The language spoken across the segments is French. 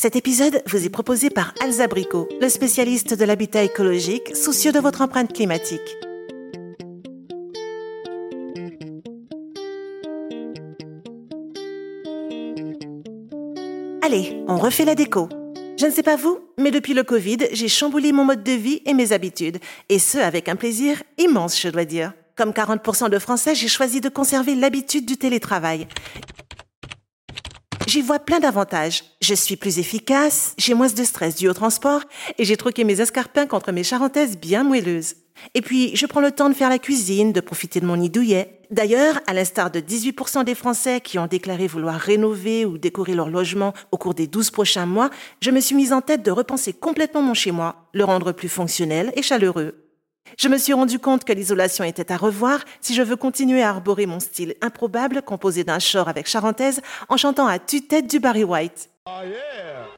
Cet épisode vous est proposé par Alza Brico, le spécialiste de l'habitat écologique, soucieux de votre empreinte climatique. Allez, on refait la déco. Je ne sais pas vous, mais depuis le Covid, j'ai chamboulé mon mode de vie et mes habitudes, et ce avec un plaisir immense, je dois dire. Comme 40% de Français, j'ai choisi de conserver l'habitude du télétravail. J'y vois plein d'avantages. Je suis plus efficace, j'ai moins de stress dû au transport et j'ai troqué mes escarpins contre mes charentaises bien moelleuses. Et puis, je prends le temps de faire la cuisine, de profiter de mon nid douillet. D'ailleurs, à l'instar de 18% des Français qui ont déclaré vouloir rénover ou décorer leur logement au cours des 12 prochains mois, je me suis mise en tête de repenser complètement mon chez-moi, le rendre plus fonctionnel et chaleureux. Je me suis rendu compte que l'isolation était à revoir si je veux continuer à arborer mon style improbable composé d'un short avec charentaise en chantant à tue-tête du Barry White.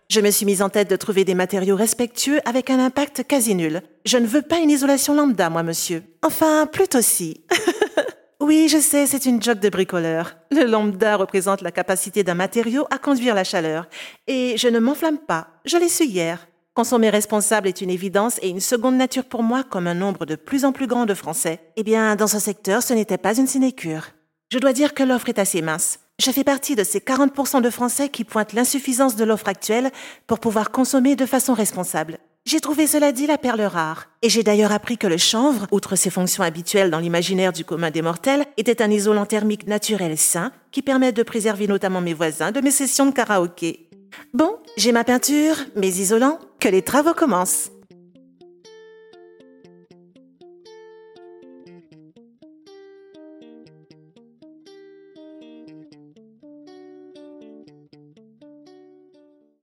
Je me suis mise en tête de trouver des matériaux respectueux avec un impact quasi nul. Je ne veux pas une isolation lambda, moi, monsieur. Enfin, plutôt si. oui, je sais, c'est une joke de bricoleur. Le lambda représente la capacité d'un matériau à conduire la chaleur. Et je ne m'enflamme pas. Je l'ai su hier. Consommer responsable est une évidence et une seconde nature pour moi comme un nombre de plus en plus grand de Français. Eh bien, dans ce secteur, ce n'était pas une sinécure. Je dois dire que l'offre est assez mince. Je fais partie de ces 40% de Français qui pointent l'insuffisance de l'offre actuelle pour pouvoir consommer de façon responsable. J'ai trouvé cela dit la perle rare. Et j'ai d'ailleurs appris que le chanvre, outre ses fonctions habituelles dans l'imaginaire du commun des mortels, était un isolant thermique naturel sain qui permet de préserver notamment mes voisins de mes sessions de karaoké. Bon, j'ai ma peinture, mes isolants, que les travaux commencent.